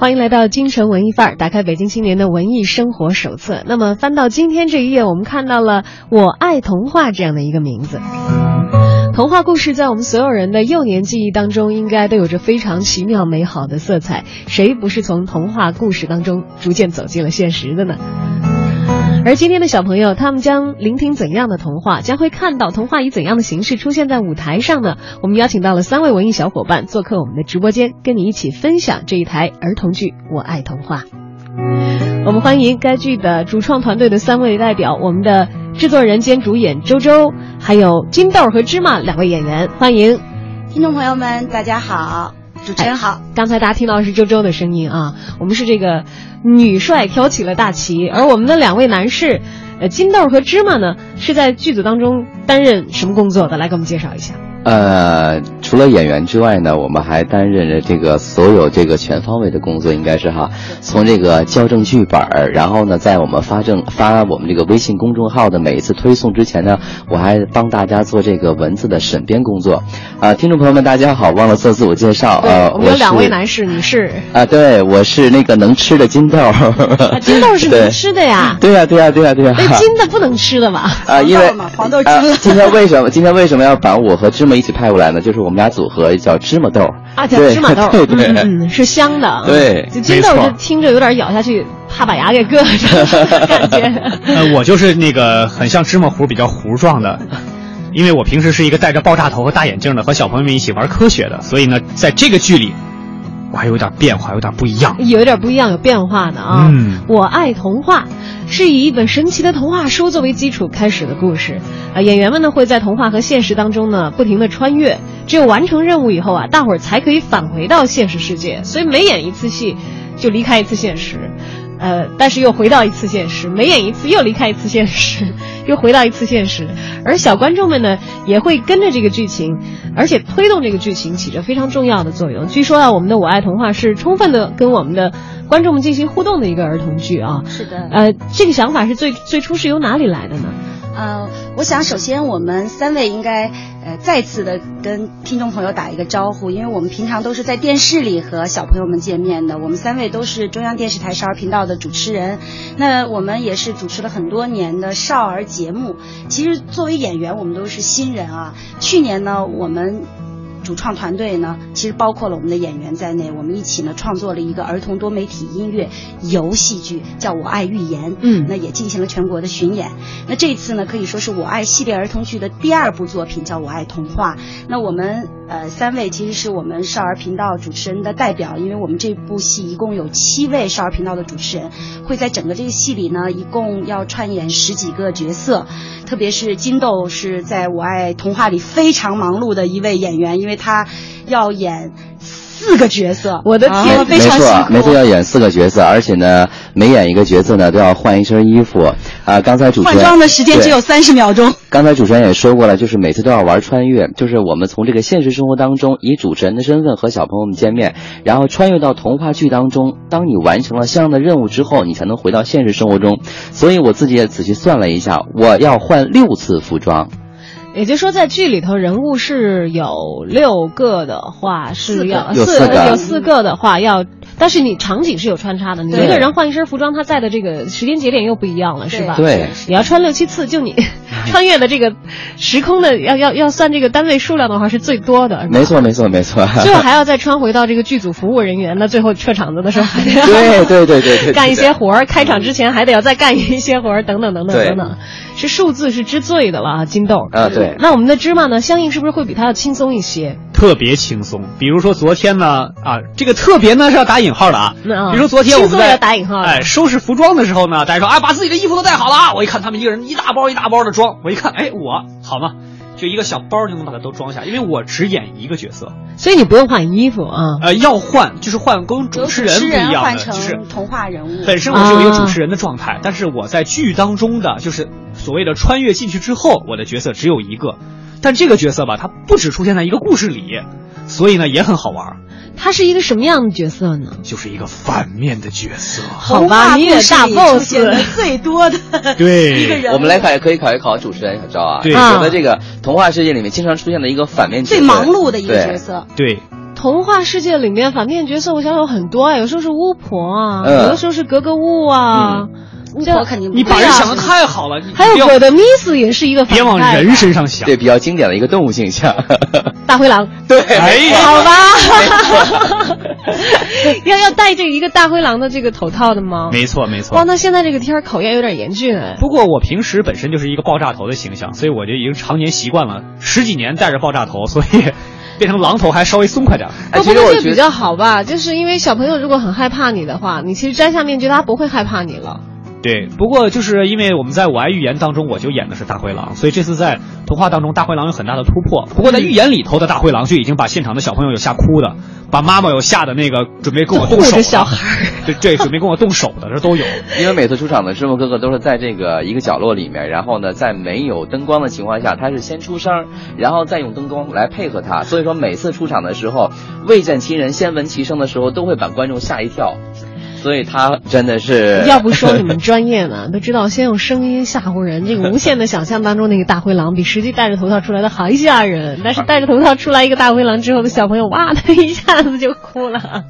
欢迎来到京城文艺范儿，打开北京青年的文艺生活手册。那么翻到今天这一页，我们看到了“我爱童话”这样的一个名字。童话故事在我们所有人的幼年记忆当中，应该都有着非常奇妙美好的色彩。谁不是从童话故事当中逐渐走进了现实的呢？而今天的小朋友，他们将聆听怎样的童话？将会看到童话以怎样的形式出现在舞台上呢？我们邀请到了三位文艺小伙伴做客我们的直播间，跟你一起分享这一台儿童剧《我爱童话》。我们欢迎该剧的主创团队的三位代表，我们的制作人兼主演周周，还有金豆和芝麻两位演员，欢迎听众朋友们，大家好。主持人好，刚才大家听到的是周周的声音啊。我们是这个女帅挑起了大旗，而我们的两位男士，呃，金豆和芝麻呢，是在剧组当中担任什么工作的？来给我们介绍一下。呃，除了演员之外呢，我们还担任着这个所有这个全方位的工作，应该是哈。从这个校正剧本儿，然后呢，在我们发正发我们这个微信公众号的每一次推送之前呢，我还帮大家做这个文字的审编工作。啊，听众朋友们，大家好，忘了做自我介绍。呃，我们有两位男士，你是？啊，对，我是那个能吃的金豆。金豆是能吃的呀？对呀，对呀，对呀，对呀。那金的不能吃的吧？啊，因为黄豆金。今天为什么？今天为什么要把我和芝麻一起派过来呢？就是我们俩组合叫芝麻豆啊，叫芝麻豆，对对，嗯，是香的。对，金豆就听着有点咬下去，怕把牙给硌着，感觉。呃，我就是那个很像芝麻糊，比较糊状的。因为我平时是一个戴着爆炸头和大眼镜的，和小朋友们一起玩科学的，所以呢，在这个剧里，我还有点变化，有点不一样，有点不一样，有变化的啊。嗯，我爱童话，是以一本神奇的童话书作为基础开始的故事。啊，演员们呢会在童话和现实当中呢不停的穿越，只有完成任务以后啊，大伙儿才可以返回到现实世界。所以每演一次戏，就离开一次现实。呃，但是又回到一次现实，每演一次又离开一次现实，又回到一次现实，而小观众们呢也会跟着这个剧情，而且推动这个剧情起着非常重要的作用。据说啊，我们的《我爱童话》是充分的跟我们的观众们进行互动的一个儿童剧啊。是的。呃，这个想法是最最初是由哪里来的呢？呃，我想首先我们三位应该呃再次的跟听众朋友打一个招呼，因为我们平常都是在电视里和小朋友们见面的。我们三位都是中央电视台少儿频道的主持人，那我们也是主持了很多年的少儿节目。其实作为演员，我们都是新人啊。去年呢，我们。主创团队呢，其实包括了我们的演员在内，我们一起呢创作了一个儿童多媒体音乐游戏剧，叫我爱寓言。嗯，那也进行了全国的巡演。那这次呢，可以说是我爱系列儿童剧的第二部作品，叫我爱童话。那我们呃三位其实是我们少儿频道主持人的代表，因为我们这部戏一共有七位少儿频道的主持人，会在整个这个戏里呢，一共要串演十几个角色。特别是金豆是在我爱童话里非常忙碌的一位演员，因为他要演四个角色。我的天，非常辛苦。没错，要演四个角色，而且呢，每演一个角色呢都要换一身衣服。啊，刚才主持人换装的时间只有三十秒钟。刚才主持人也说过了，就是每次都要玩穿越，就是我们从这个现实生活当中以主持人的身份和小朋友们见面，然后穿越到童话剧当中。当你完成了相应的任务之后，你才能回到现实生活中。所以我自己也仔细算了一下，我要换六次服装。也就是说，在剧里头人物是有六个的话，是要四有四个的话要。但是你场景是有穿插的，你一个人换一身服装，他在的这个时间节点又不一样了，是吧？对，你要穿六七次，就你 穿越的这个时空的，要要要算这个单位数量的话，是最多的。没错，没错，没错。最后还要再穿回到这个剧组服务人员，那最后撤场子的时候 还得对对对对对干一些活儿，开场之前还得要再干一些活儿，等等等等等等。是数字是之最的了啊，金豆啊，对。那我们的芝麻呢，相应是不是会比它要轻松一些？特别轻松。比如说昨天呢，啊，这个特别呢是要打引号的啊。比如说昨天我们在打引号，哎，收拾服装的时候呢，大家说，啊，把自己的衣服都带好了啊。我一看他们一个人一大包一大包的装，我一看，哎，我好吗？就一个小包就能把它都装下，因为我只演一个角色，所以你不用换衣服啊。呃，要换就是换跟主持人不一样的，就是童话人物。本身我是有一个主持人的状态，但是我在剧当中的就是所谓的穿越进去之后，我的角色只有一个，但这个角色吧，它不只出现在一个故事里，所以呢也很好玩，他是一个什么样的角色呢？就是一个反面的角色。好吧，你也大 boss 最多的对 一个人。我们来考，可以考一考主持人小赵啊。对你觉得这个童话世界里面经常出现的一个反面角色，最忙碌的一个角色。对，童话世界里面反面角色，我想有很多啊，有时候是巫婆啊，嗯有的时候是格格巫啊，巫婆肯定不你把人想的太好了，还有我的 miss 也是一个反别往人身上想。对比较经典的一个动物形象。大灰狼，对，哎呀好吧要 要戴这一个大灰狼的这个头套的吗？没错没错哇，错。那现在这个天儿考验有点严峻哎。不过我平时本身就是一个爆炸头的形象，所以我就已经常年习惯了，十几年戴着爆炸头，所以变成狼头还稍微松快点儿。哎，不其实我觉得过这个比较好吧，就是因为小朋友如果很害怕你的话，你其实摘下面具，他不会害怕你了。对，不过就是因为我们在我爱预言当中，我就演的是大灰狼，所以这次在童话当中，大灰狼有很大的突破。不过在预言里头的大灰狼就已经把现场的小朋友有吓哭的，把妈妈有吓的那个准备跟我动手的，小孩儿对对，准备跟我动手的，这都有。因为每次出场的师傅哥哥都是在这个一个角落里面，然后呢，在没有灯光的情况下，他是先出声，然后再用灯光来配合他。所以说每次出场的时候，未见其人先闻其声的时候，都会把观众吓一跳。所以他真的是要不说你们专业呢，都知道先用声音吓唬人。这个无限的想象当中那个大灰狼，比实际戴着头套出来的还吓人。但是戴着头套出来一个大灰狼之后的小朋友，哇，他一下子就哭了。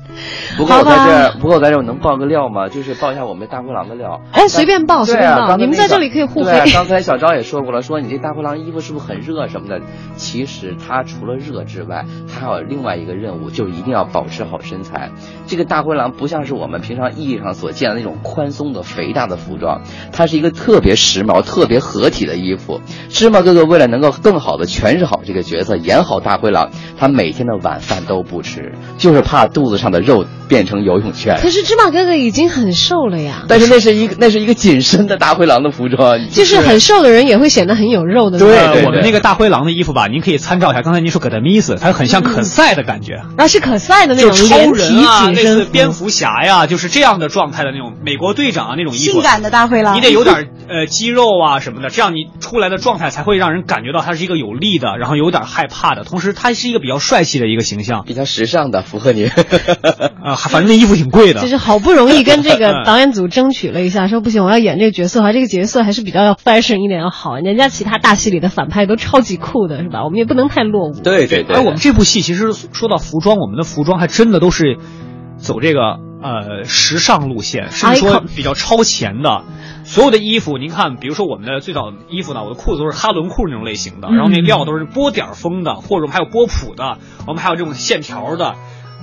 不过我在这儿，不过我在这儿我能爆个料吗？就是爆一下我们大灰狼的料。哎随便爆随便爆你们在这里可以互黑 刚才小昭也说过了，说你这大灰狼衣服是不是很热什么的？其实它除了热之外，它还有另外一个任务，就是一定要保持好身材。这个大灰狼不像是我们平常意义上所见的那种宽松的、肥大的服装，它是一个特别时髦、特别合体的衣服。芝麻哥哥为了能够更好的诠释好这个角色，演好大灰狼，他每天的晚饭都不吃，就是怕肚子上的肉变成游泳圈。可是芝麻哥哥已经很瘦了呀，但是那是一个那是一个紧身的大灰狼的服装，就是很瘦的人也会显得很有肉的对,对。对呃我们那个大灰狼的衣服吧，您可以参照一下。刚才您说葛德米斯，它很像可赛的感觉，啊，是可赛的那种超连体人啊，类紧身蝙蝠侠呀，就是这样的状态的那种美国队长啊那种衣服。性感的大灰狼，你得有点呃肌肉啊什么的，这样你出来的状态才会让人感觉到他是一个有力的，然后有点害怕的，同时他是一个比较帅气的一个形象。比较时尚的，符合你。啊，反正那衣服挺贵的就。是好不容易跟这个导演组争取了一下，说不行，我要演这个角色，还这个角色还是比较要 fashion 一点要好。人家其他大戏里的反派都超级酷的，是吧？我们也不能太落伍。对对对，而我们这部戏其实说到服装，我们的服装还真的都是走这个呃时尚路线，甚至说比较超前的。所有的衣服，您看，比如说我们的最早的衣服呢，我的裤子都是哈伦裤那种类型的，然后那料都是波点儿风的，或者我们还有波普的，我们还有这种线条的。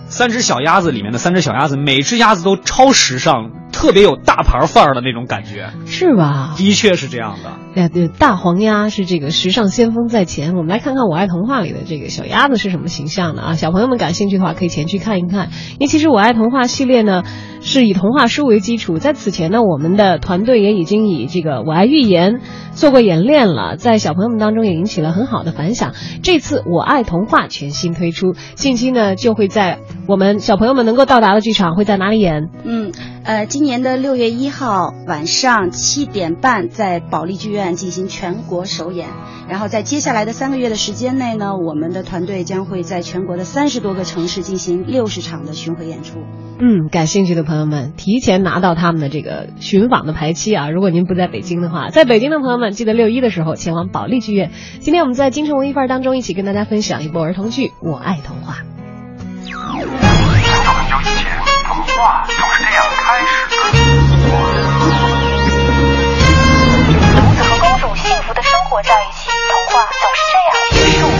三只小鸭子里面的三只小鸭子，每只鸭子都超时尚，特别有大牌范儿的那种感觉，是吧？的确是这样的。哎，对，大黄鸭是这个时尚先锋在前。我们来看看《我爱童话》里的这个小鸭子是什么形象的啊？小朋友们感兴趣的话，可以前去看一看。因为其实《我爱童话》系列呢，是以童话书为基础。在此前呢，我们的团队也已经以这个《我爱寓言》做过演练了，在小朋友们当中也引起了很好的反响。这次《我爱童话》全新推出，近期呢就会在我们小朋友们能够到达的剧场会在哪里演？嗯，呃，今年的六月一号晚上七点半，在保利剧院进行全国首演。然后在接下来的三个月的时间内呢，我们的团队将会在全国的三十多个城市进行六十场的巡回演出。嗯，感兴趣的朋友们提前拿到他们的这个巡访的排期啊！如果您不在北京的话，在北京的朋友们记得六一的时候前往保利剧院。今天我们在京城文艺范儿当中一起跟大家分享一部儿童剧《我爱童话》。很久很久以前，童话就是这样二十个。王子和公主幸福的生活在一起，童话总是这样结束。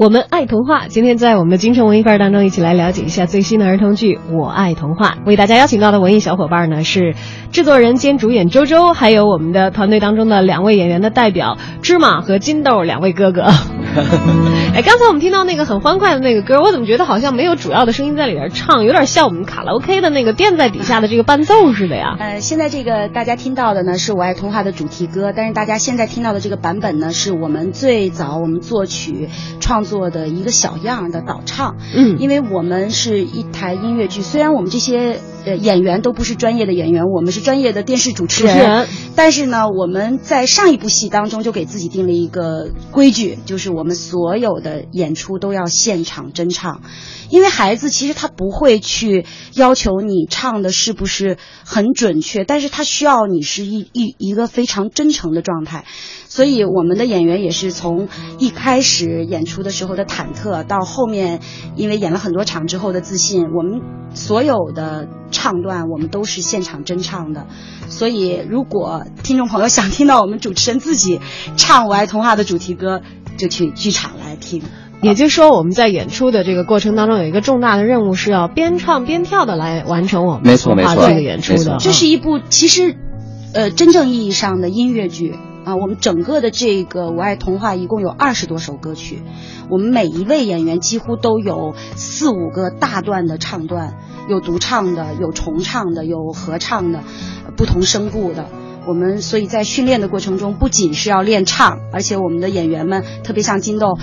我们爱童话，今天在我们的京城文艺范儿当中，一起来了解一下最新的儿童剧《我爱童话》。为大家邀请到的文艺小伙伴呢是制作人兼主演周周，还有我们的团队当中的两位演员的代表芝麻和金豆两位哥哥。哎，刚才我们听到那个很欢快的那个歌，我怎么觉得好像没有主要的声音在里边唱，有点像我们卡拉 OK 的那个垫在底下的这个伴奏似的呀？呃，现在这个大家听到的呢是我爱童话的主题歌，但是大家现在听到的这个版本呢，是我们最早我们作曲创作的一个小样的导唱。嗯因为我们是一台音乐剧，虽然我们这些呃演员都不是专业的演员，我们是专业的电视主持人，主持人但是呢，我们在上一部戏当中就给自己己定了一个规矩，就是我们所有的演出都要现场真唱，因为孩子其实他不会去要求你唱的是不是很准确，但是他需要你是一一一个非常真诚的状态。所以我们的演员也是从一开始演出的时候的忐忑，到后面因为演了很多场之后的自信，我们所有的唱段我们都是现场真唱的。所以如果听众朋友想听到我们主持人自己唱《我爱童话》的主题歌，就去剧场来听。也就是说，我们在演出的这个过程当中，有一个重大的任务是要边唱边跳的来完成我们没错没错这个演出的。这是一部其实，呃，真正意义上的音乐剧啊。我们整个的这个《我爱童话》一共有二十多首歌曲，我们每一位演员几乎都有四五个大段的唱段，有独唱的，有重唱的，有合唱的，呃不同声部的。我们所以在训练的过程中，不仅是要练唱，而且我们的演员们，特别像金豆，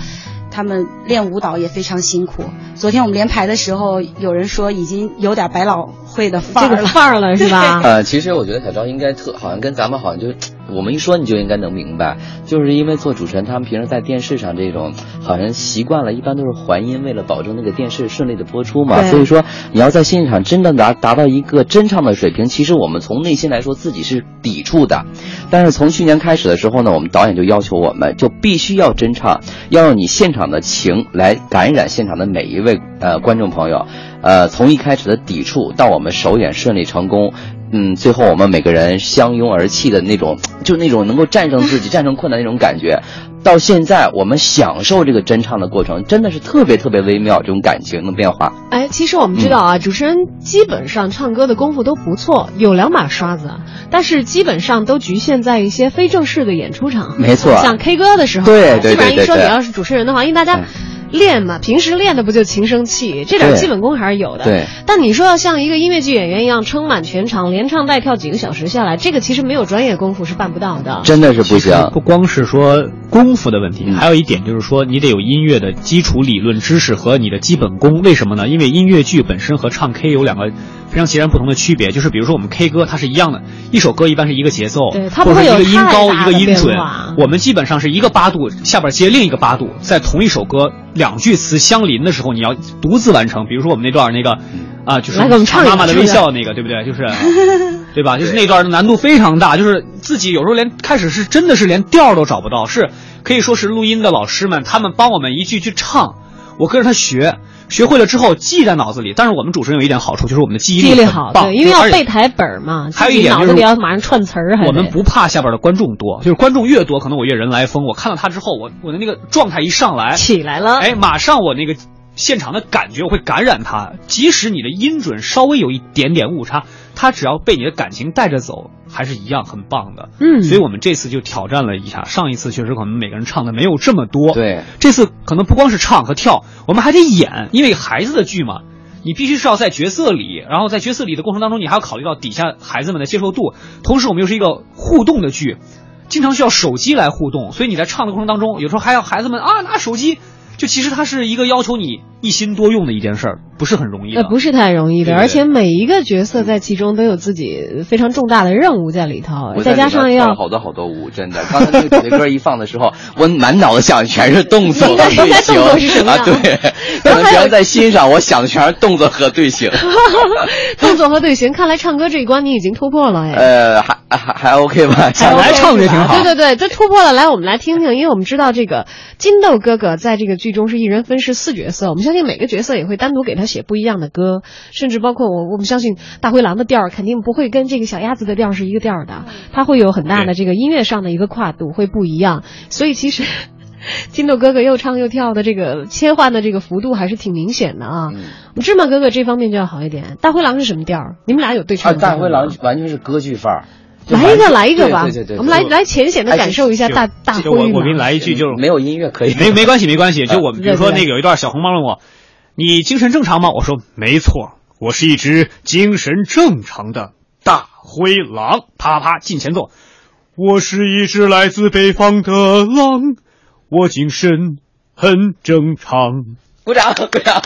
他们练舞蹈也非常辛苦。昨天我们连排的时候，有人说已经有点百老汇的范这个儿了。范儿了是吧？呃，其实我觉得小昭应该特，好像跟咱们好像就，我们一说你就应该能明白，就是因为做主持人，他们平时在电视上这种好像习惯了，一般都是还音，为了保证那个电视顺利的播出嘛。所以说，你要在现场真的达达到一个真唱的水平，其实我们从内心来说自己是抵触的。但是从去年开始的时候呢，我们导演就要求我们就必须要真唱，要用你现场的情来感染现场的每一位呃观众朋友。呃，从一开始的抵触到我们首演顺利成功，嗯，最后我们每个人相拥而泣的那种，就那种能够战胜自己、战胜困难那种感觉，到现在我们享受这个真唱的过程，真的是特别特别微妙，这种感情的变化。哎，其实我们知道啊，主持人基本上唱歌的功夫都不错，有两把刷子，但是基本上都局限在一些非正式的演出场合，没错像 K 歌的时候，对对基本上对对对一说你要是主持人的话，因为大家嗯。练嘛，平时练的不就情声气，这点基本功还是有的。对。但你说要像一个音乐剧演员一样撑满全场，连唱带跳几个小时下来，这个其实没有专业功夫是办不到的。真的是不行。不光是说功夫的问题，嗯还有一点就是说，你得有音乐的基础理论知识和你的基本功。为什么呢？因为音乐剧本身和唱 K 有两个非常截然不同的区别，就是比如说我们 K 歌它是一样的，一首歌一般是一个节奏，对它不会有一个音高一个音准。我们基本上是一个八度下边接另一个八度，在同一首歌两句词相邻的时候，你要独自完成。比如说我们那段那个啊，就是妈妈的微笑那个，对不对？就是。对吧？就是那段难度非常大，就是自己有时候连开始是真的是连调都找不到，是可以说是录音的老师们他们帮我们一句句唱，我跟着他学，学会了之后记在脑子里。但是我们主持人有一点好处，就是我们的记忆力很好，棒，对，因为要背台本儿嘛，还有一点就是里要马上串词儿，我们不怕下边的观众多，就是观众越多，可能我越人来疯。我看到他之后，我我的那个状态一上来，起来了。哎，马上我那个现场的感觉我会感染他，即使你的音准稍微有一点点误差，他只要被你的感情带着走，还是一样很棒的。嗯所以我们这次就挑战了一下，上一次确实可能每个人唱的没有这么多，对，这次可能不光是唱和跳，我们还得演，因为孩子的剧嘛。你必须是要在角色里，然后在角色里的过程当中，你还要考虑到底下孩子们的接受度。同时，我们又是一个互动的剧，经常需要手机来互动，所以你在唱的过程当中，有时候还要孩子们啊拿手机。就其实它是一个要求你一心多用的一件事儿，不是很容易的。呃，不是太容易的，而且每一个角色在其中都有自己非常重大的任务在里头，再加上要好多好多舞，真的。刚才那个主题歌一放的时候，我满脑子想的全是动作和队形啊，对，可能别人在欣赏，我想的全是动作和队形。动作和队形，看来唱歌这一关你已经突破了哎。呃，还还还 OK 吧？想来唱的也挺好。对对对，这突破了。来，我们来听听，因为我们知道这个金豆哥哥在这个剧中是一人分饰四角色，我们相信每个角色也会单独给他写不一样的歌，甚至包括我，我们相信大灰狼的调儿肯定不会跟这个小鸭子的调儿是一个调儿的，它会有很大的这个音乐上的一个跨度，会不一样。所以其实。金豆哥哥又唱又跳的这个切换的这个幅度还是挺明显的啊。嗯芝麻哥哥这方面就要好一点。大灰狼是什么调儿？你们俩有对啊，唱？大灰狼完全是歌剧范儿。来一个，来一个吧。对对对对，我们来来浅显的感受一下就大大灰我我给你来一句，就是没有音乐可以。没没关系没关系，就我们比如说那个有一段小红帽问我，你精神正常吗？我说没错，我是一只精神正常的大灰狼。啪啪进前奏，我是一只来自北方的狼，我精神很正常。鼓掌鼓掌。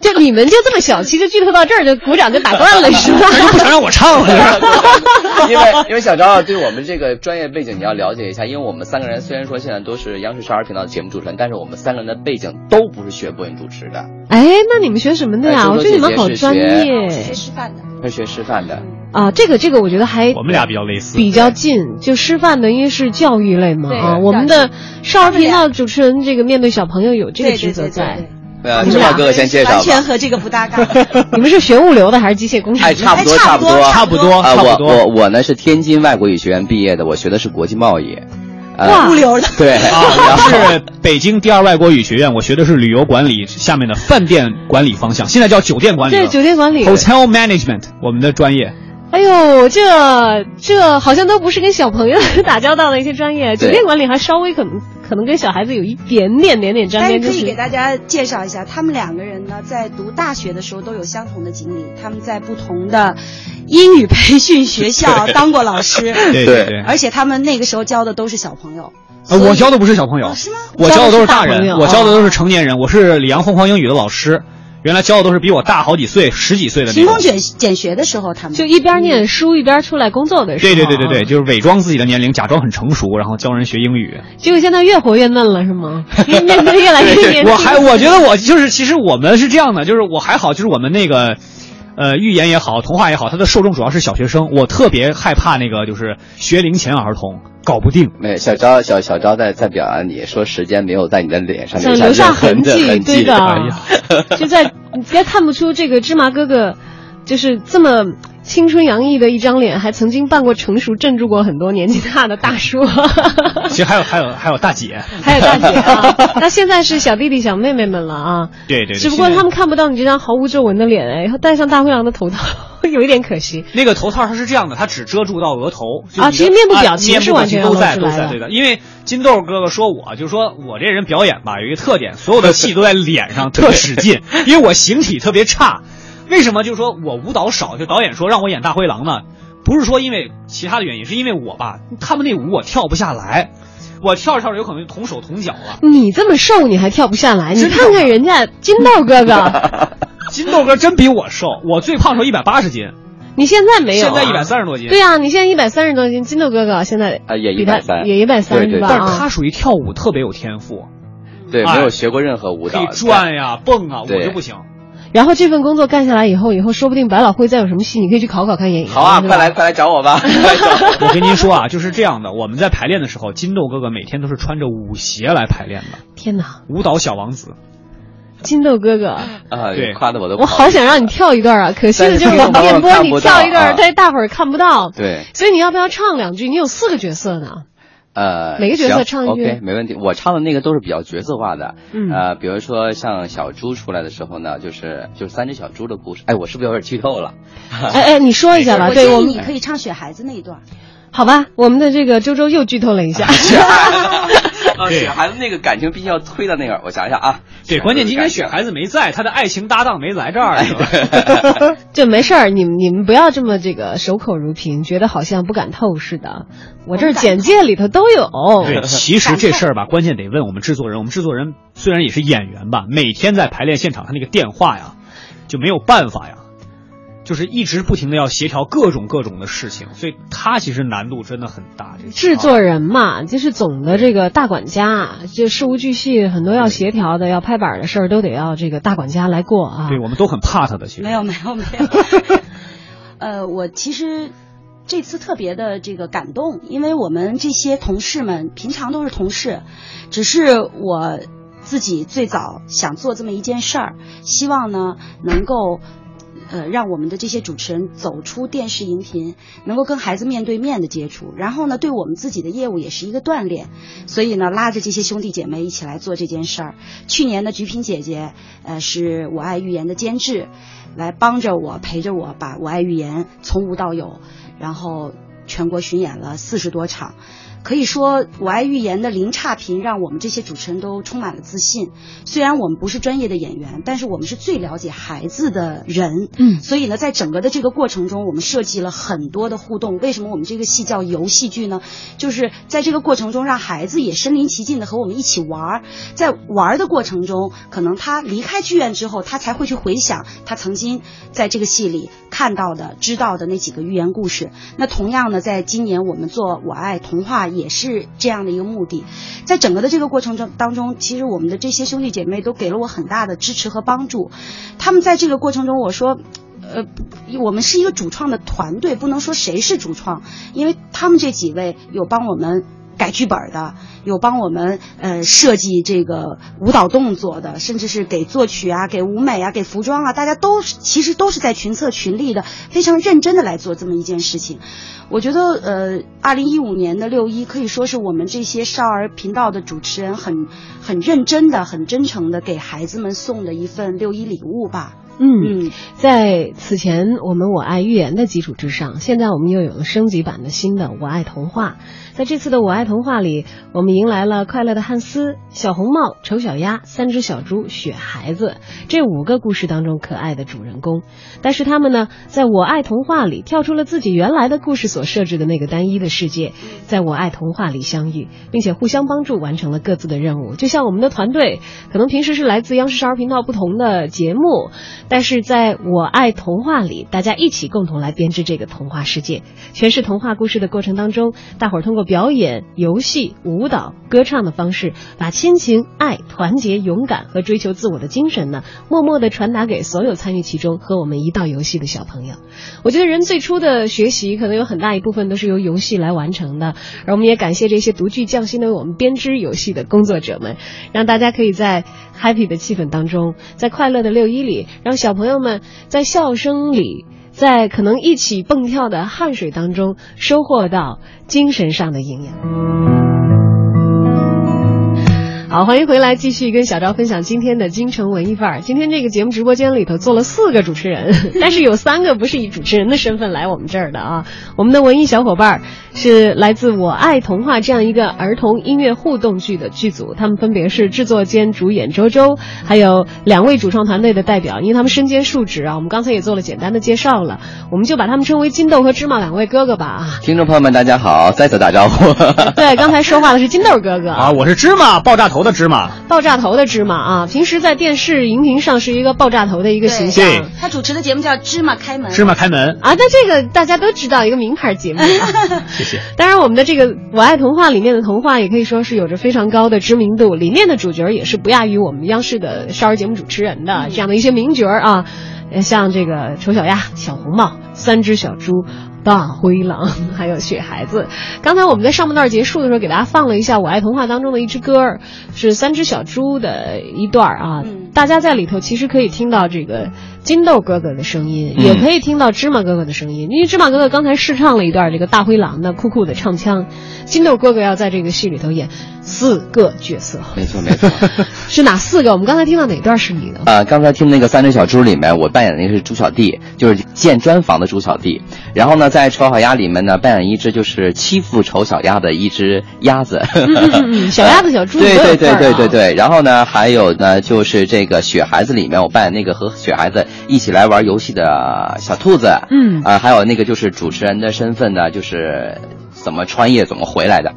就 你们就这么小气，就剧透到这儿就鼓掌就打断了是吧？不想让我唱了，因为因为小张啊，对我们这个专业背景你要了解一下，因为我们三个人虽然说现在都是央视少儿频道的节目主持人，但是我们三个人的背景都不是学播音主持的，哎，那你们学什么的呀？我觉得你们好专业学师范的。是学师范的。啊！这个这个，我觉得还我们俩比较类似，比较近，就师范的，因为是教育类嘛啊。我们的少儿频道主持人这个面对小朋友有这个职责在。呃，你们俩芝麻哥哥先介绍完全。和这个不搭嘎。你们是学物流的还是机械工程？哎，差不多，哎差不多，差不多啊，我差不多。我我呢是天津外国语学院毕业的，我学的是国际贸易。物流的。对，啊，然后我是北京第二外国语学院，我学的是旅游管理下面的饭店管理方向，现在叫酒店管理。对酒店管理。Hotel Management，我们的专业。哎呦，这这好像都不是跟小朋友打交道的一些专业，酒店管理还稍微可能可能跟小孩子有一点点点点沾边，可以给大家介绍一下，他们两个人呢，在读大学的时候都有相同的经历。他们在不同的英语培训学校 当过老师，对对对。而且他们那个时候教的都是小朋友。呃，我教的不是小朋友，哦是吗我教的都是大人，我教的都是成年人。我是里昂疯狂英语的老师，原来教的都是比我大好几岁、十几岁的那种凭空。减减学的时候，他们就一边念书一边出来工作的时候。对对对对对，啊。就是伪装自己的年龄，假装很成熟，然后教人学英语。结果现在越活越嫩了，是吗？越来越年轻。我还我觉得我就是，其实我们是这样的，就是我还好，就是我们那个。呃，寓言也好，童话也好，它的受众主要是小学生。我特别害怕那个，就是学龄前儿童搞不定。没小昭小小昭在在表扬你说时间没有在你的脸上留下下痕迹，痕迹。对的哎，就在你别看不出这个芝麻哥哥，就是这么青春洋溢的一张脸，还曾经扮过成熟，镇住过很多年纪大的大叔，其实还有还有还有大姐，还有大姐啊。那现在是小弟弟小妹妹们了啊，对对对。只不过他们看不到你这张毫无皱纹的脸，哎，戴上大灰狼的头套，有一点可惜。那个头套它是这样的，它只遮住到额头啊其实面部表情啊是完全都在都在对的。因为金豆哥哥说我，就是说我这人表演吧有一个特点，所有的戏都在脸上，特使劲，因为我形体特别差。为什么？就是说我舞蹈少，就导演说让我演大灰狼呢，不是说因为其他的原因，是因为我吧，他们那舞我跳不下来，我跳着跳着有可能就同手同脚了。你这么瘦，你还跳不下来？你看看人家金豆哥哥，金豆哥真比我瘦，我最胖时候一百八十斤，你现在没有、啊？现在一百三十多斤。对呀、你现在一百三十多斤，金豆哥哥现在啊也一百三也一百三是吧？啊但是他属于跳舞特别有天赋，对，哎没有学过任何舞蹈可以。转呀、蹦啊，我就不行。然后这份工作干下来以后，以后说不定百老汇再有什么戏，你可以去考考看演员。好啊，快来快来找我吧！我 我跟您说啊，就是这样的。我们在排练的时候，金豆哥哥每天都是穿着舞鞋来排练的，天哪，舞蹈小王子。金豆哥哥，啊，对夸的我都我好想让你跳一段啊，可惜的就是我们电波你跳一段，但是但大伙儿看不到。对，所以你要不要唱两句？你有四个角色呢。呃，每个角色唱一句 OK，没问题。我唱的那个都是比较角色化的，嗯呃，比如说像小猪出来的时候呢，就是就是三只小猪的故事。哎，我是不是有点剧透了？哎哎，你说一下吧。我对我们建议你可以唱雪孩子那一段。好吧，我们的这个周周又剧透了一下。啊，雪孩子那个感情必须要推到那个，我想想啊，对，关键今天雪孩子没在，他的爱情搭档没来这儿，哎是吧？就没事儿，你们你们不要这么这个守口如瓶，觉得好像不敢透似的。我这儿简介里头都有。对，其实这事儿吧，关键得问我们制作人。我们制作人虽然也是演员吧，每天在排练现场，他那个电话呀，就没有办法呀，就是一直不停的要协调各种各种的事情，所以他其实难度真的很大。这个制作人嘛，就是总的这个大管家，就事无巨细，很多要协调的、要拍板的事儿，都得要这个大管家来过啊。对我们都很怕他的，其实没有没有没有。呃，我其实这次特别的这个感动，因为我们这些同事们平常都是同事，只是我自己最早想做这么一件事儿，希望呢能够。呃，让我们的这些主持人走出电视荧屏，能够跟孩子面对面的接触，然后呢，对我们自己的业务也是一个锻炼。所以呢，拉着这些兄弟姐妹一起来做这件事儿。去年的菊萍姐姐，呃，是我爱寓言的监制，来帮着我陪着我把我爱寓言从无到有，然后全国巡演了四十多场。可以说，我爱寓言的零差评让我们这些主持人都充满了自信。虽然我们不是专业的演员，但是我们是最了解孩子的人。嗯所以呢，在整个的这个过程中，我们设计了很多的互动。为什么我们这个戏叫游戏剧呢？就是在这个过程中，让孩子也身临其境的和我们一起玩儿。在玩儿的过程中，可能他离开剧院之后，他才会去回想他曾经在这个戏里看到的、知道的那几个寓言故事。那同样呢，在今年我们做《我爱童话》也是这样的一个目的。在整个的这个过程中当中，其实我们的这些兄弟姐妹都给了我很大的支持和帮助。他们在这个过程中，我说。呃，我们是一个主创的团队，不能说谁是主创，因为他们这几位有帮我们改剧本的，有帮我们呃设计这个舞蹈动作的，甚至是给作曲啊、给舞美啊、给服装啊，大家都是其实都是在群策群力的，非常认真的来做这么一件事情。我觉得呃，二零一五年的六一可以说是我们这些少儿频道的主持人很很认真的、很真诚的给孩子们送的一份六一礼物吧。嗯，嗯，在此前我们我爱寓言的基础之上，现在我们又有了升级版的新的我爱童话。在这次的我爱童话里，我们迎来了快乐的汉斯、小红帽、丑小鸭、三只小猪、雪孩子这五个故事当中可爱的主人公。但是他们呢，在我爱童话里跳出了自己原来的故事所设置的那个单一的世界，在我爱童话里相遇，并且互相帮助完成了各自的任务。就像我们的团队，可能平时是来自央视少儿频道不同的节目，但是在我爱童话里，大家一起共同来编织这个童话世界，诠释童话故事的过程当中，大伙儿通过表演、游戏、舞蹈、歌唱的方式，把亲情、爱、团结、勇敢和追求自我的精神呢，默默地传达给所有参与其中和我们一道游戏的小朋友。我觉得人最初的学习，可能有很大一部分都是由游戏来完成的，而我们也感谢这些独具匠心的为我们编织游戏的工作者们，让大家可以在 happy 的气氛当中，在快乐的六一里，让小朋友们在笑声里。在可能一起蹦跳的汗水当中，收获到精神上的营养。好，欢迎回来，继续跟小赵分享今天的京城文艺范儿。今天这个节目直播间里头坐了四个主持人，但是有三个不是以主持人的身份来我们这儿的啊。我们的文艺小伙伴儿是来自《我爱童话》这样一个儿童音乐互动剧的剧组，他们分别是制作兼主演周周，还有两位主创团队的代表，因为他们身兼数职啊。我们刚才也做了简单的介绍了，我们就把他们称为金豆和芝麻两位哥哥吧啊。听众朋友们，大家好，再次打招呼。对，刚才说话的是金豆哥哥 啊，我是芝麻爆炸头的芝麻，爆炸头的芝麻啊，平时在电视荧屏上是一个爆炸头的一个形象。对他主持的节目叫《芝麻开门》。芝麻开门，啊，那这个大家都知道，一个名牌节目、啊。谢谢。当然，我们的这个《我爱童话》里面的童话也可以说是有着非常高的知名度，里面的主角也是不亚于我们央视的少儿节目主持人的、这样的一些名角啊，呃像这个丑小鸭、小红帽、三只小猪。大灰狼，还有雪孩子。刚才我们在上半段结束的时候，给大家放了一下《我爱童话》当中的一支歌，是三只小猪的一段啊。大家在里头其实可以听到这个金豆哥哥的声音，嗯也可以听到芝麻哥哥的声音。因为芝麻哥哥刚才试唱了一段这个大灰狼的酷酷的唱腔，金豆哥哥要在这个戏里头演四个角色，没错没错。是哪四个？我们刚才听到哪段是你的？呃，刚才听那个《三只小猪》里面，我扮演的那个是猪小弟，就是建砖房的猪小弟。然后呢，在《丑小鸭》里面呢，扮演一只就是欺负丑小鸭的一只鸭子。嗯嗯嗯，小鸭子、小猪对对对对对对。然后呢，还有呢，就是这个《雪孩子》里面，我扮演那个和雪孩子一起来玩游戏的小兔子。嗯啊、还有那个就是主持人的身份呢，就是怎么穿越怎么回来的。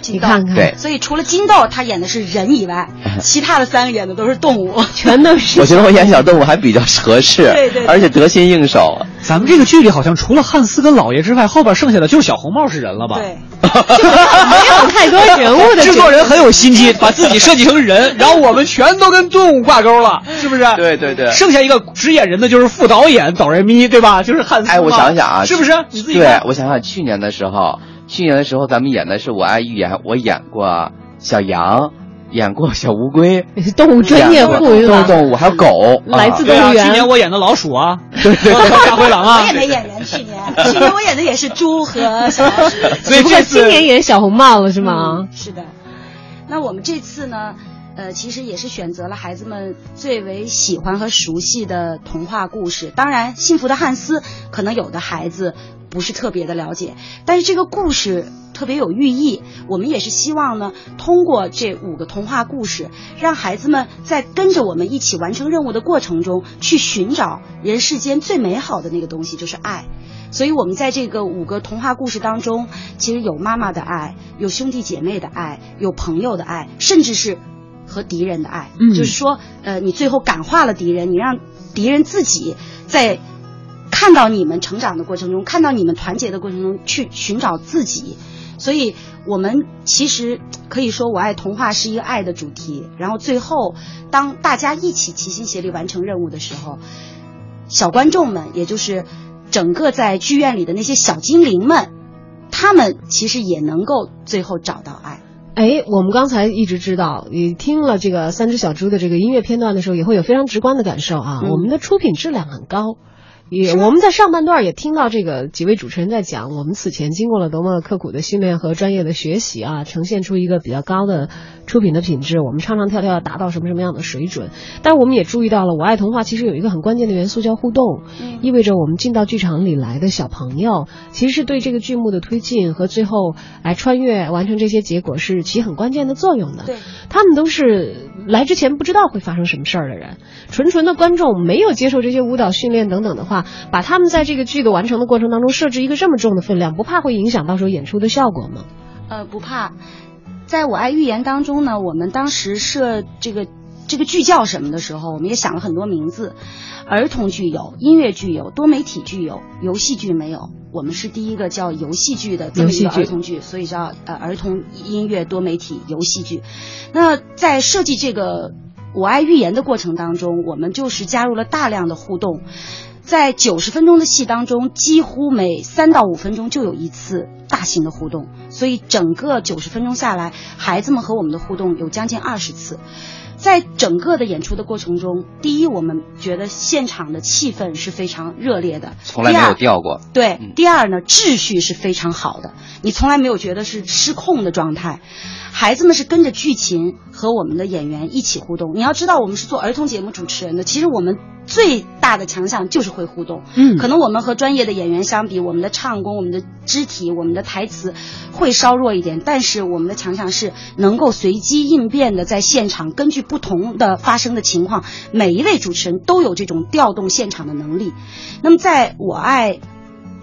金豆你看看，对所以除了金豆他演的是人以外，其他的三个演的都是动物。全都是我觉得我演小动物还比较合适，对对对而且得心应手。咱们这个剧里好像除了汉斯跟老爷之外，后边剩下的就是小红帽是人了吧？对，没有太多人物的制作人很有心机，把自己设计成人，然后我们全都跟动物挂钩了，是不是？对对对剩下一个只演人的就是副导演导人咪，对吧？就是汉斯。哎，我想想啊，是不是？你自己对，我想想，去年的时候，去年的时候咱们演的是《我爱寓言》，我演过小羊，演过小乌龟，你 是动物专业户？动物动物还有狗，来自动物园去年我演的老鼠啊，对对对大灰狼啊我也，没演员，去年 去年我演的也是猪和小老鼠。所以这次今年演小红帽了是吗嗯？是的，那我们这次呢，呃，其实也是选择了孩子们最为喜欢和熟悉的童话故事。当然，《幸福的汉斯》可能有的孩子不是特别的了解，但是这个故事特别有寓意。我们也是希望呢，通过这五个童话故事，让孩子们在跟着我们一起完成任务的过程中，去寻找人世间最美好的那个东西，就是爱。所以，我们在这个五个童话故事当中，其实有妈妈的爱，有兄弟姐妹的爱，有朋友的爱，甚至是和敌人的爱。嗯就是说，呃，你最后感化了敌人，你让敌人自己在看到你们成长的过程中，看到你们团结的过程中，去寻找自己。所以，我们其实可以说，我爱童话是一个爱的主题。然后最后，当大家一起齐心协力完成任务的时候，小观众们，也就是整个在剧院里的那些小精灵们，他们其实也能够最后找到爱。哎，我们刚才一直知道，你听了这个三只小猪的这个音乐片段的时候，也会有非常直观的感受啊。嗯我们的出品质量很高，也我们在上半段也听到这个几位主持人在讲，我们此前经过了多么刻苦的训练和专业的学习啊，呈现出一个比较高的出品的品质。我们唱唱跳跳要达到什么什么样的水准？但我们也注意到了，我爱童话其实有一个很关键的元素叫互动，嗯意味着我们进到剧场里来的小朋友，其实是对这个剧目的推进和最后来穿越完成这些结果是起很关键的作用的。对，他们都是来之前不知道会发生什么事儿的人，纯纯的观众没有接受这些舞蹈训练等等的话，把他们在这个剧的完成的过程当中设置一个这么重的分量，不怕会影响到时候演出的效果吗？呃，不怕。在我爱寓言当中呢，我们当时设这个这个剧叫什么的时候，我们也想了很多名字，儿童剧有，音乐剧有，多媒体剧有，游戏剧没有。我们是第一个叫游戏剧的这么一个儿童剧，所以叫呃儿童音乐多媒体游戏剧。那在设计这个我爱寓言的过程当中，我们就是加入了大量的互动。在九十分钟的戏当中，几乎每三到五分钟就有一次大型的互动，所以整个九十分钟下来，孩子们和我们的互动有将近二十次。在整个的演出的过程中，第一，我们觉得现场的气氛是非常热烈的，从来没有掉过。对嗯，第二呢，秩序是非常好的，你从来没有觉得是失控的状态。孩子们是跟着剧情和我们的演员一起互动。你要知道，我们是做儿童节目主持人的，其实我们最大的强项就是会互动。嗯可能我们和专业的演员相比，我们的唱功、我们的肢体、我们的台词会稍弱一点，但是我们的强项是能够随机应变的在现场，根据不同的发生的情况，每一位主持人都有这种调动现场的能力。那么，在我爱。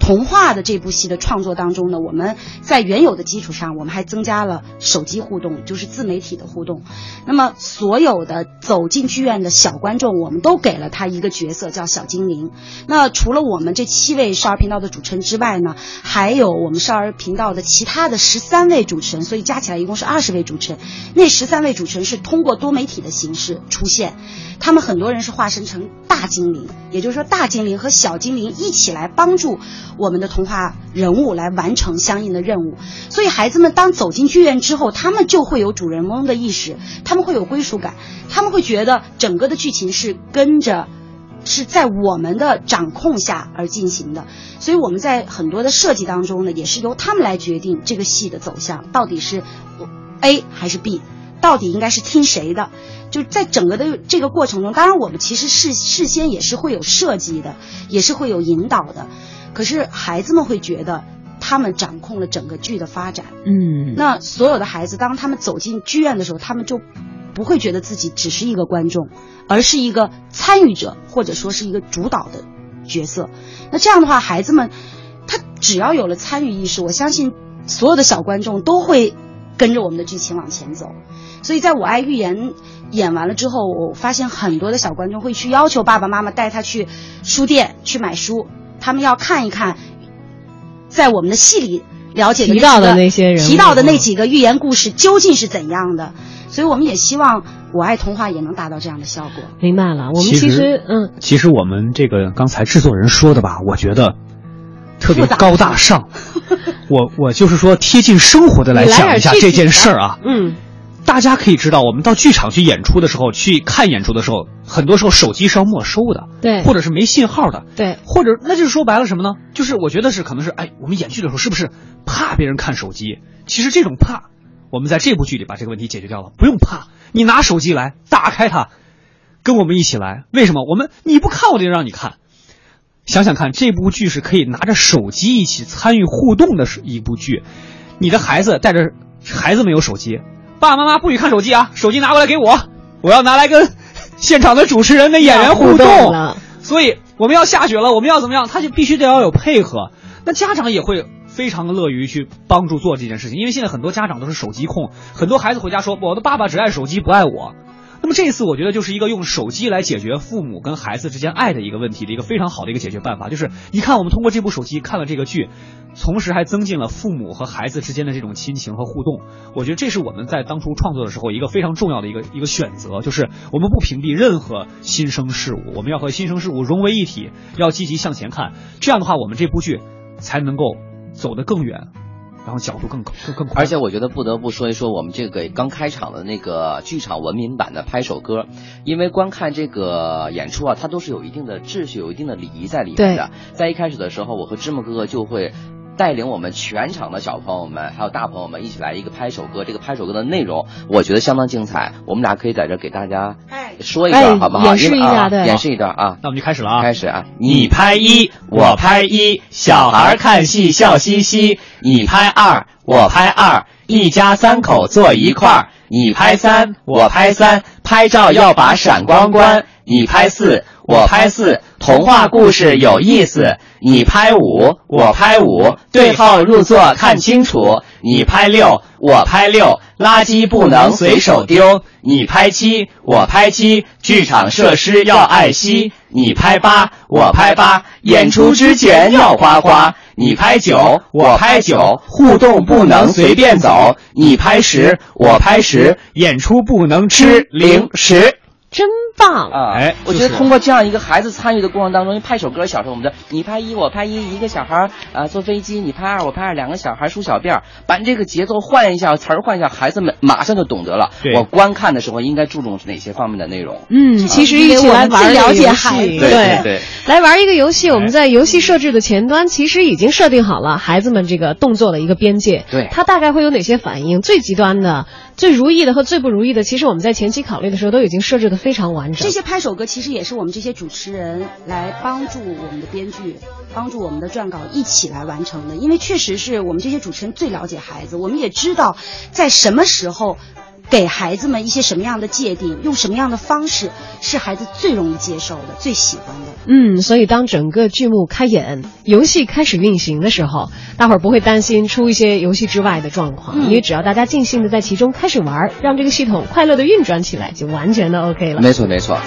童话的这部戏的创作当中呢，我们在原有的基础上，我们还增加了手机互动，就是自媒体的互动。那么，所有的走进剧院的小观众，我们都给了他一个角色，叫小精灵。那除了我们这七位少儿频道的主持人之外呢，还有我们少儿频道的其他的十三位主持人，所以加起来一共是二十位主持人。那十三位主持人是通过多媒体的形式出现，他们很多人是化身成大精灵，也就是说大精灵和小精灵一起来帮助我们的童话人物来完成相应的任务。所以孩子们当走进剧院之后，他们就会有主人翁的意识，他们会有归属感，他们会觉得整个的剧情是跟着。是在我们的掌控下而进行的，所以我们在很多的设计当中呢，也是由他们来决定这个戏的走向到底是 A 还是 B，到底应该是听谁的。就在整个的这个过程中，当然我们其实事事先也是会有设计的，也是会有引导的，可是孩子们会觉得他们掌控了整个剧的发展。嗯，那所有的孩子，当他们走进剧院的时候，他们就不会觉得自己只是一个观众，而是一个参与者，或者说是一个主导的角色。那这样的话，孩子们他只要有了参与意识，我相信所有的小观众都会跟着我们的剧情往前走。所以，在我爱寓言演完了之后，我发现很多的小观众会去要求爸爸妈妈带他去书店去买书，他们要看一看，在我们的戏里了解的提到的那些人提到的那几个寓言故事究竟是怎样的。所以，我们也希望我爱童话也能达到这样的效果。明白了。我们其实其实嗯，其实我们这个刚才制作人说的吧，我觉得特别高大上。我我就是说贴近生活的来讲一下这件事儿啊。嗯，大家可以知道，我们到剧场去演出的时候，去看演出的时候，很多时候手机是要没收的，对或者是没信号的，对，或者那就是说白了什么呢？就是我觉得是可能是哎，我们演剧的时候是不是怕别人看手机？其实这种怕，我们在这部剧里把这个问题解决掉了，不用怕，你拿手机来，打开它，跟我们一起来。为什么？我们你不看我就让你看。想想看，这部剧是可以拿着手机一起参与互动的是一部剧。你的孩子带着孩子没有手机，爸爸妈妈不许看手机啊，手机拿过来给我，我要拿来跟现场的主持人、跟演员互互动动。了。所以我们要下雪了，我们要怎么样？他就必须得要有配合。那家长也会非常乐于去帮助做这件事情，因为现在很多家长都是手机控，很多孩子回家说我的爸爸只爱手机，不爱我。那么这一次，我觉得就是一个用手机来解决父母跟孩子之间爱的一个问题的一个非常好的一个解决办法。就是你看，我们通过这部手机看了这个剧，同时还增进了父母和孩子之间的这种亲情和互动。我觉得这是我们在当初创作的时候一个非常重要的一个一个选择，就是我们不屏蔽任何新生事物，我们要和新生事物融为一体，要积极向前看。这样的话，我们这部剧才能够走得更远，然后角度更更更宽。而且我觉得不得不说一说我们这个刚开场的那个剧场文明版的拍手歌，因为观看这个演出啊，它都是有一定的秩序、有一定的礼仪在里面的。在一开始的时候，我和芝麻哥哥就会。带领我们全场的小朋友们，还有大朋友们一起来一个拍手歌。这个拍手歌的内容，我觉得相当精彩。我们俩可以在这给大家说一段，哎好不好？演示一下对演示一段啊。那我们就开始了啊！开始啊！你拍一，我拍一，小孩看戏笑嘻嘻。你拍二，我拍二，一家三口坐一块儿。你拍三，我拍三，拍照要把闪光关。你拍四，我拍四，童话故事有意思。你拍五，我拍五，对号入座看清楚。你拍六，我拍六，垃圾不能随手丢。你拍七，我拍七，剧场设施要爱惜。你拍八，我拍八，演出之前要花花。你拍九，我拍九，互动不能随便走。你拍十，我拍十，演出不能吃零食。真棒！啊，哎我觉得通过这样一个孩子参与的过程当中，因为拍手歌，小时候我们的你拍一我拍一，一个小孩儿啊坐飞机，你拍二我拍二，两个小孩儿梳小辫儿，把这个节奏换一下，词儿换一下，孩子们马上就懂得了。我观看的时候应该注重哪些方面的内容？嗯，其实一起来玩了解孩子对对，来玩一个游戏，我们在游戏设置的前端其实已经设定好了孩子们这个动作的一个边界，对他大概会有哪些反应？最极端的、最如意的和最不如意的，其实我们在前期考虑的时候都已经设置的非常完整。这些拍手歌其实也是我们这些主持人来帮助我们的编剧、帮助我们的撰稿一起来完成的，因为确实是我们这些主持人最了解孩子，我们也知道在什么时候。给孩子们一些什么样的界定，用什么样的方式是孩子最容易接受的、最喜欢的。嗯，所以当整个剧目开演，游戏开始运行的时候，大伙儿不会担心出一些游戏之外的状况，嗯因为只要大家尽兴的在其中开始玩儿，让这个系统快乐的运转起来，就完全的 OK 了。没错没错。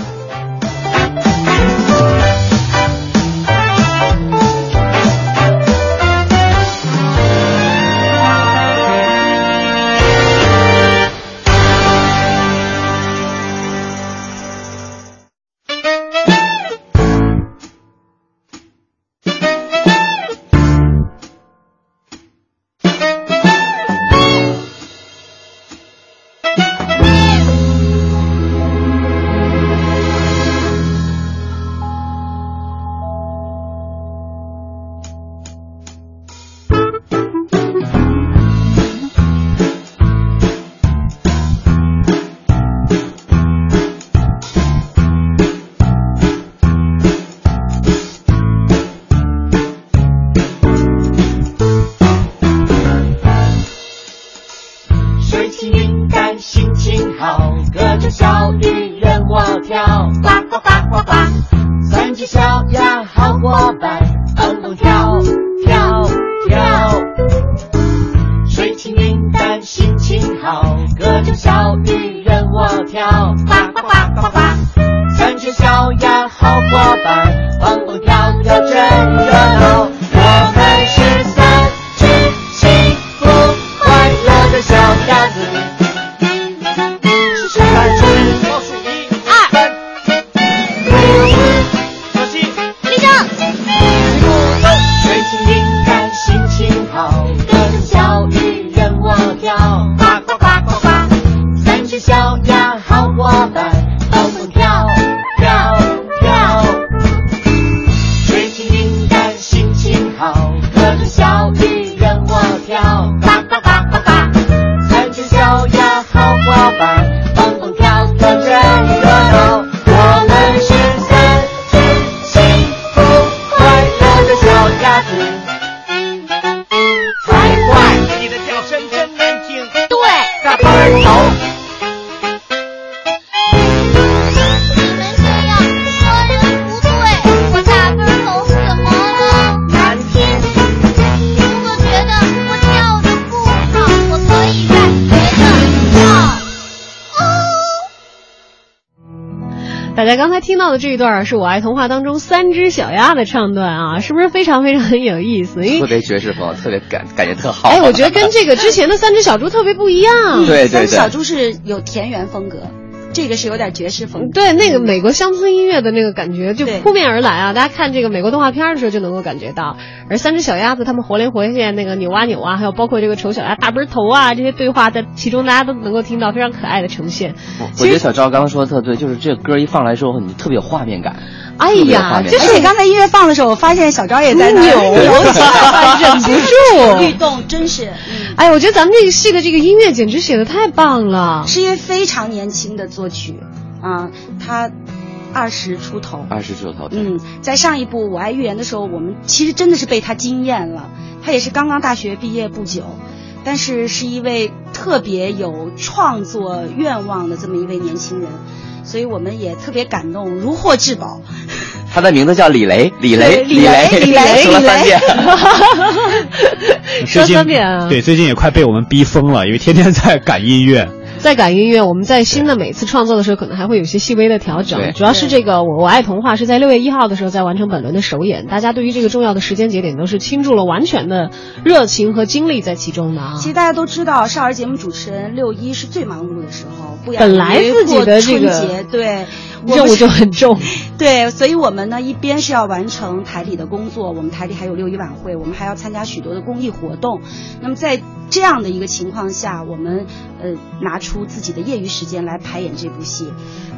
大家刚才听到的这一段是我爱童话当中三只小鸭的唱段啊，是不是非常非常有意思？因为特别爵士风，特别感感觉特好。哎，我觉得跟这个之前的三只小猪特别不一样。对对对三只小猪是有田园风格，这个是有点爵士风。对，那个美国乡村音乐的那个感觉就扑面而来啊！大家看这个美国动画片的时候就能够感觉到，而三只小鸭子他们活灵活现，那个扭啊扭啊，还有包括这个丑小鸭大奔头啊这些对话，在其中大家都能够听到非常可爱的呈现。我觉得小赵刚刚说的特对，就是这歌一放来之后，你特别有画面感。哎呀，就是你刚才音乐放的时候，我发现小昭也在扭儿扭起来，忍不住律。动，真是，嗯，哎，我觉得咱们这个戏的这个音乐简直写的太棒了。是一位非常年轻的作曲啊，他二十出头，二十出头，嗯，在上一部《我爱预言》的时候，我们其实真的是被他惊艳了。他也是刚刚大学毕业不久，但是是一位特别有创作愿望的这么一位年轻人，所以我们也特别感动，如获至宝。他的名字叫李雷，李雷，李雷雷，李雷 说了三遍。说三遍啊对，最近也快被我们逼疯了，因为天天在赶音乐。在赶音乐，我们在新的每次创作的时候，可能还会有些细微的调整。对主要是这个我我爱童话是在六月一号的时候在完成本轮的首演，大家对于这个重要的时间节点都是倾注了完全的热情和精力在其中的啊。其实大家都知道，少儿节目主持人六一是最忙碌的时候，本来自己的这个春节对任务是就很重。对，所以我们呢一边是要完成台里的工作，我们台里还有六一晚会，我们还要参加许多的公益活动。那么在这样的一个情况下，我们呃拿出自己的业余时间来排演这部戏，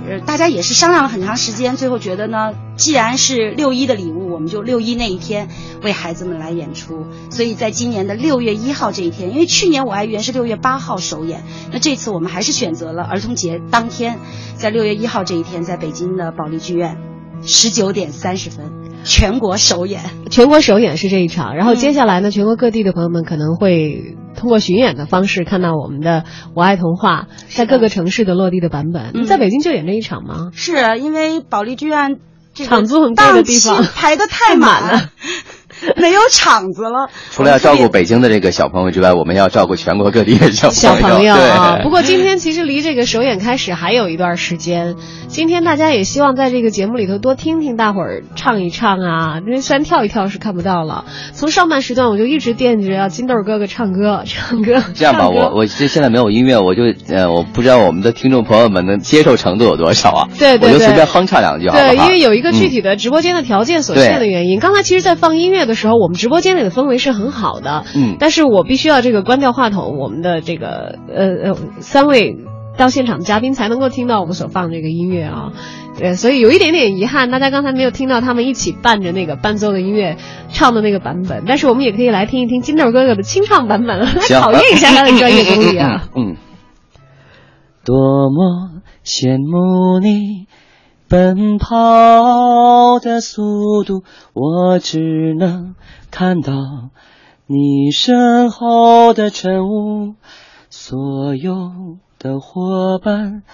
呃大家也是商量了很长时间，最后觉得呢，既然是六一的礼物，我们就六一那一天为孩子们来演出。所以在今年的六月一号这一天，因为去年我爱园是六月八号首演，那这次我们还是选择了儿童节当天，在六月一号这一天，在北京的保利剧院。十九点三十分，全国首演。全国首演是这一场，然后嗯接下来呢，全国各地的朋友们可能会通过巡演的方式看到我们的《我爱童话》在各个城市的落地的版本。嗯在北京就演这一场吗？是因为保利剧院这个场租很贵的地方排的太满了，没有场子了。除了要照顾北京的这个小朋友之外，我们要照顾全国各地的小 小朋友啊，对，不过今天其实离这个首演开始还有一段时间。今天大家也希望在这个节目里头多听听大伙儿唱一唱啊，因为虽然跳一跳是看不到了。从上半时段我就一直惦记着要金豆哥哥唱歌，唱歌。这样吧，我我这现在没有音乐，我就呃，我不知道我们的听众朋友们能接受程度有多少啊？对对对我就随便哼唱两句好好？对，因为有一个具嗯体的直播间的条件所限的原因。刚才其实，在放音乐的时候，我们直播间里的氛围是很好的。嗯但是我必须要这个关掉话筒，我们的这个呃呃三位到现场的嘉宾才能够听到我们所放这个音乐啊。对，所以有一点点遗憾，大家刚才没有听到他们一起伴着那个伴奏的音乐唱的那个版本。但是我们也可以来听一听金豆哥哥的清唱版本，来 考验一下他的专业功力啊。嗯。嗯多么羡慕你奔跑的速度，我只能看到你身后的晨雾。所有的伙伴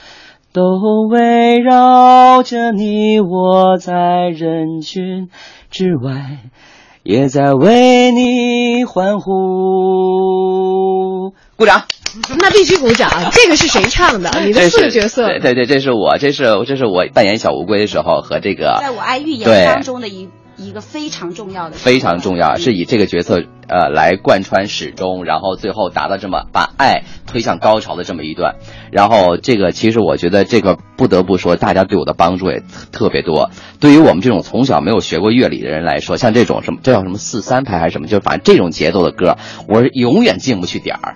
都围绕着你，我在人群之外，也在为你欢呼。鼓掌。那必须鼓掌。这个是谁唱的？你的四个角色。对对对，这是我，这是这是我扮演小乌龟的时候和这个在我爱预言当中的一一个非常重要的非常重要，嗯是以这个角色呃来贯穿始终，然后最后达到这么把爱推向高潮的这么一段。然后这个其实我觉得这个不得不说，大家对我的帮助也特特别多。对于我们这种从小没有学过乐理的人来说，像这种什么这叫什么四三拍还是什么，就是反正这种节奏的歌，我是永远进不去点儿。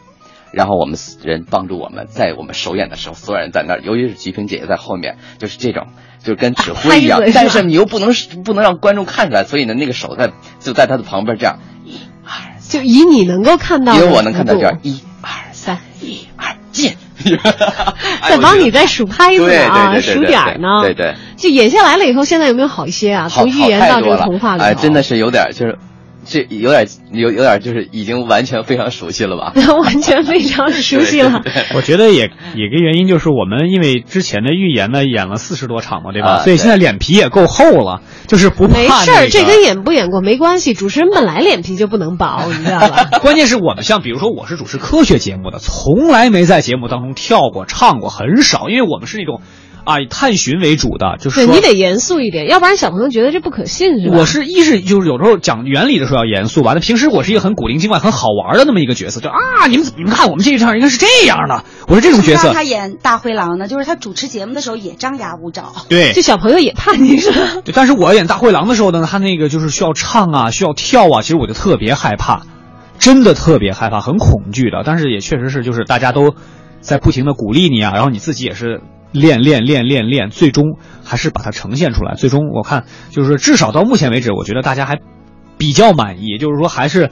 然后我们人帮助我们，在我们首演的时候，所有人在那儿，尤其是菊萍姐姐在后面，就是这种，就是跟指挥一样 但是你又不能不能让观众看出来，所以呢，那个手在就在他的旁边这样，一二就以你能够看到的因为我能看到这样一二三，一二进，在帮你在数拍子啊，数点儿呢。对对，就演下来了以后，现在有没有好一些啊？从寓言到这个童话里，哎，真的是有点就是。这有点有有点就是已经完全非常熟悉了吧？完全非常熟悉了。对对对我觉得也也个原因就是我们因为之前的预言呢演了四十多场嘛，对吧？啊所以现在脸皮也够厚了，就是不怕、那个。没事儿，这跟演不演过没关系。主持人本来脸皮就不能薄，你知道吧？关键是我们像比如说我是主持科学节目的，从来没在节目当中跳过、唱过，很少，因为我们是那种啊以探寻为主的，就是你得严肃一点，要不然小朋友觉得这不可信，是吧？我是一是就是有时候讲原理的时候要严肃吧，那平时我是一个很古灵精怪、很好玩的那么一个角色，就啊你们你们看我们这一场应该是这样的，我是这种角色让他。演大灰狼呢，就是他主持节目的时候也张牙舞爪。对就小朋友也怕你是吧？对，但是我演大灰狼的时候呢，他那个就是需要唱啊，需要跳啊，其实我就特别害怕，真的特别害怕，很恐惧的。但是也确实是，就是大家都在不停的鼓励你啊，然后你自己也是练练练练练，最终还是把它呈现出来。最终我看就是至少到目前为止，我觉得大家还比较满意，就是说还是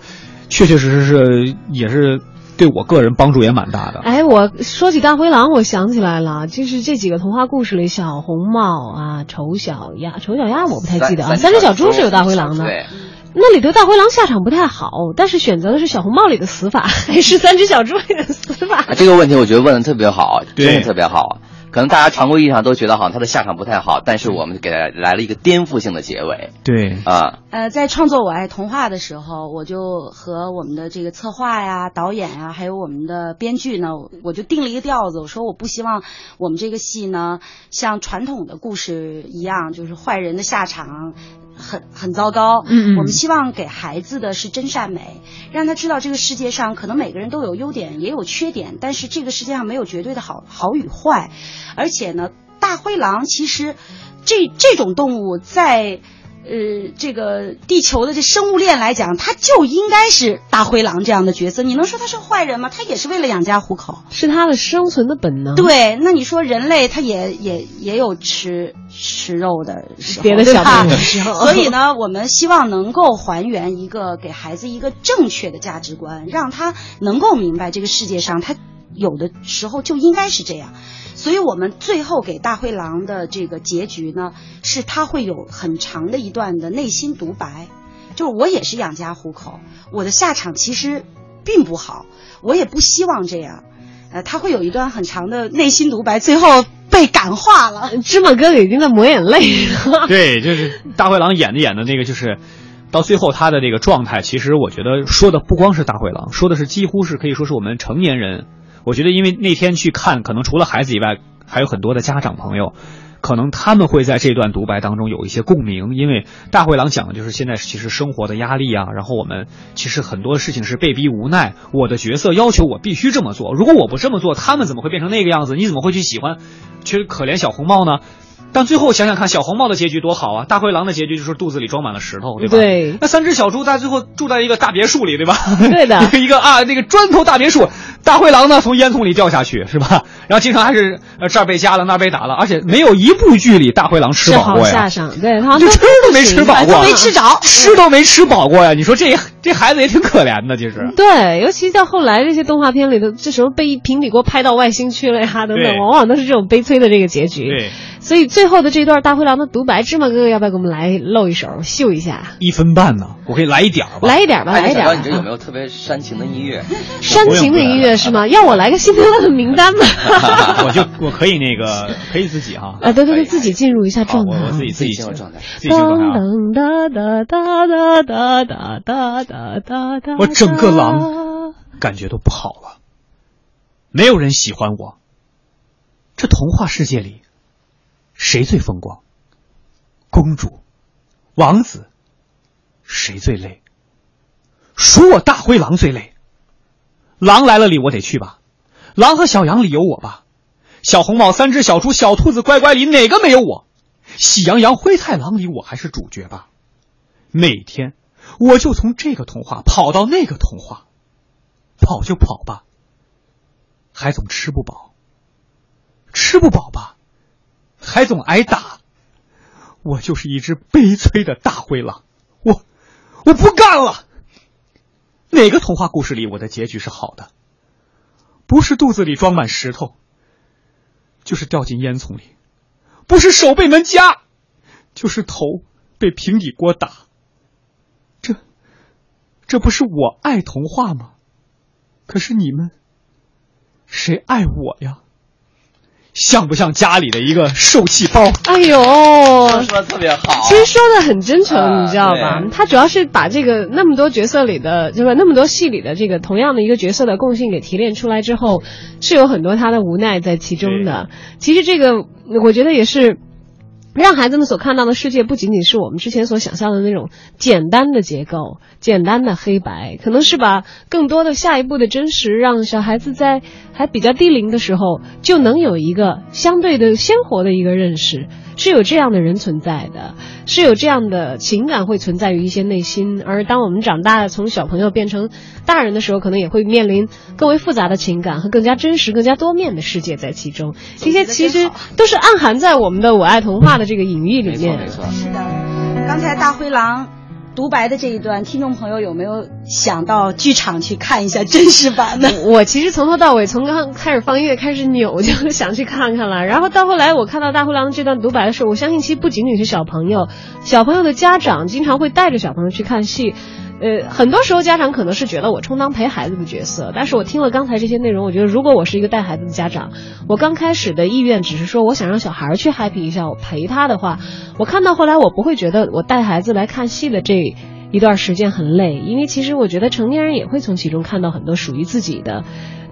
确确实实是也是对我个人帮助也蛮大的。哎，我说起大灰狼，我想起来了，就是这几个童话故事里，小红帽啊、丑小鸭、丑小鸭我不太记得啊，三只小猪是有大灰狼的。对，那里头大灰狼下场不太好，但是选择的是小红帽里的死法，还是三只小猪里的死法？啊这个问题我觉得问的特别好，对真的特别好。可能大家常规意义上都觉得好像他的下场不太好，但是我们给他来了一个颠覆性的结尾对，啊。呃，在创作《我爱童话》的时候，我就和我们的这个策划呀、导演呀，还有我们的编剧呢，我就定了一个调子，我说我不希望我们这个戏呢，像传统的故事一样，就是坏人的下场很很糟糕。嗯嗯我们希望给孩子的是真善美，让他知道这个世界上可能每个人都有优点，也有缺点，但是这个世界上没有绝对的好好与坏，而且呢，大灰狼其实这这种动物在。呃，这个地球的这生物链来讲，他就应该是大灰狼这样的角色。你能说他是坏人吗？他也是为了养家糊口。是他的生存的本能。，对，那你说人类他也也也有吃吃肉的时候，别的小动物的时候所以呢，我们希望能够还原一个给孩子一个正确的价值观，让他能够明白这个世界上他有的时候就应该是这样。所以我们最后给大灰狼的这个结局呢，是他会有很长的一段的内心独白，就是我也是养家糊口，我的下场其实并不好，我也不希望这样。呃，他会有一段很长的内心独白，最后被感化了。芝麻哥哥已经在抹眼泪了。对，就是大灰狼演的演的那个，就是到最后他的这个状态，其实我觉得说的不光是大灰狼，说的是几乎是可以说是我们成年人。我觉得因为那天去看，可能除了孩子以外，还有很多的家长朋友。可能他们会在这段独白当中有一些共鸣，因为大灰狼讲的就是现在其实生活的压力啊，然后我们其实很多事情是被逼无奈，我的角色要求我必须这么做，如果我不这么做，他们怎么会变成那个样子？你怎么会去喜欢，去可怜小红帽呢？但最后想想看，小红帽的结局多好啊！大灰狼的结局就是肚子里装满了石头，对吧？对那三只小猪在最后住在一个大别墅里，对吧？对的 一个啊，那个砖头大别墅，大灰狼呢从烟囱里掉下去，是吧？然后经常还是呃这儿被夹了，那儿被打了，而且没有一部剧里大灰狼吃饱过呀，下上，对，他就吃都没吃饱过，都没吃着吃都没吃饱过呀！你说这这孩子也挺可怜的，其实。对，尤其到后来这些动画片里头，这时候被平底锅拍到外星去了呀，等等，往往都是这种悲催的这个结局。对，所以最后的这段大灰狼的独白，芝麻哥哥要不要给我们来露一手，秀一下？一分半呢，我可以来一点儿吧。来一点吧，来一点你这有没有特别煽情的音乐？煽情的音乐是吗？要我来个辛德勒的名单吗？我就我可以那个可以自己哈。啊，对对对，自己进入一下，状态。我我自己自己进入状态自己进入状态啊。噔哒哒哒哒哒哒哒哒哒。我整个狼感觉都不好了，没有人喜欢我。这童话世界里，谁最风光？公主、王子，谁最累？数我大灰狼最累。狼来了里我得去吧，狼和小羊里有我吧，小红帽、三只小猪、小兔子、乖乖里哪个没有我？喜羊羊、灰太狼里我还是主角吧。每天我就从这个童话跑到那个童话，跑就跑吧，还总吃不饱，吃不饱吧，还总挨打。我就是一只悲催的大灰狼，我我不干了。哪个童话故事里我的结局是好的？不是肚子里装满石头，就是掉进烟囱里；不是手被门夹，就是头被平底锅打。这，这不是我爱童话吗？可是你们，谁爱我呀？像不像家里的一个受气包？哎呦，说的特别好。其实说的很真诚，啊你知道吧？他主要是把这个那么多角色里的，就是那么多戏里的这个同样的一个角色的共性给提炼出来之后，是有很多他的无奈在其中的。其实这个我觉得也是。让孩子们所看到的世界不仅仅是我们之前所想象的那种简单的结构、简单的黑白，可能是把更多的下一步的真实，让小孩子在还比较低龄的时候就能有一个相对的鲜活的一个认识，是有这样的人存在的，是有这样的情感会存在于一些内心。而当我们长大，从小朋友变成大人的时候，可能也会面临更为复杂的情感和更加真实、更加多面的世界在其中。这些其实都是暗含在我们的《我爱童话》的这个隐喻里没错面。没错。是的，刚才大灰狼独白的这一段，听众朋友有没有想到剧场去看一下真实版的？我其实从头到尾，从刚开始放音乐开始扭，就想去看看了。然后到后来，我看到大灰狼这段独白的时候，我相信其实不仅仅是小朋友，小朋友的家长经常会带着小朋友去看戏。呃，很多时候家长可能是觉得我充当陪孩子的角色，但是我听了刚才这些内容，我觉得如果我是一个带孩子的家长，我刚开始的意愿只是说我想让小孩去 happy 一下，我陪他的话，我看到后来我不会觉得我带孩子来看戏的这一段时间很累，因为其实我觉得成年人也会从其中看到很多属于自己的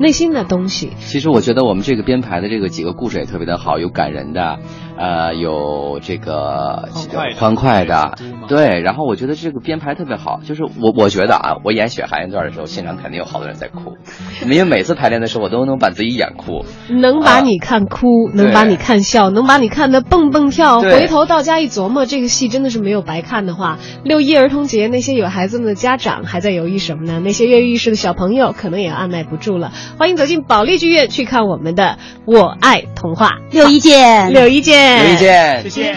内心的东西。其实我觉得我们这个编排的这个几个故事也特别的好，有感人的，呃，有这个欢快的欢快的对。然后我觉得这个编排特别好，就是我我觉得啊，我演雪寒一段的时候，现场肯定有好多人在哭，因为每次排练的时候，我都能把自己演哭。能把你看哭，能把你看笑，能把你看得蹦蹦跳。回头到家一琢磨，这个戏真的是没有白看的话，六一儿童节那些有孩子们的家长还在犹豫什么呢？那些跃跃欲试的小朋友可能也按耐不住了。欢迎走进保利剧院去看我们的《我爱童话》，六一见，六一见，六一见，谢谢。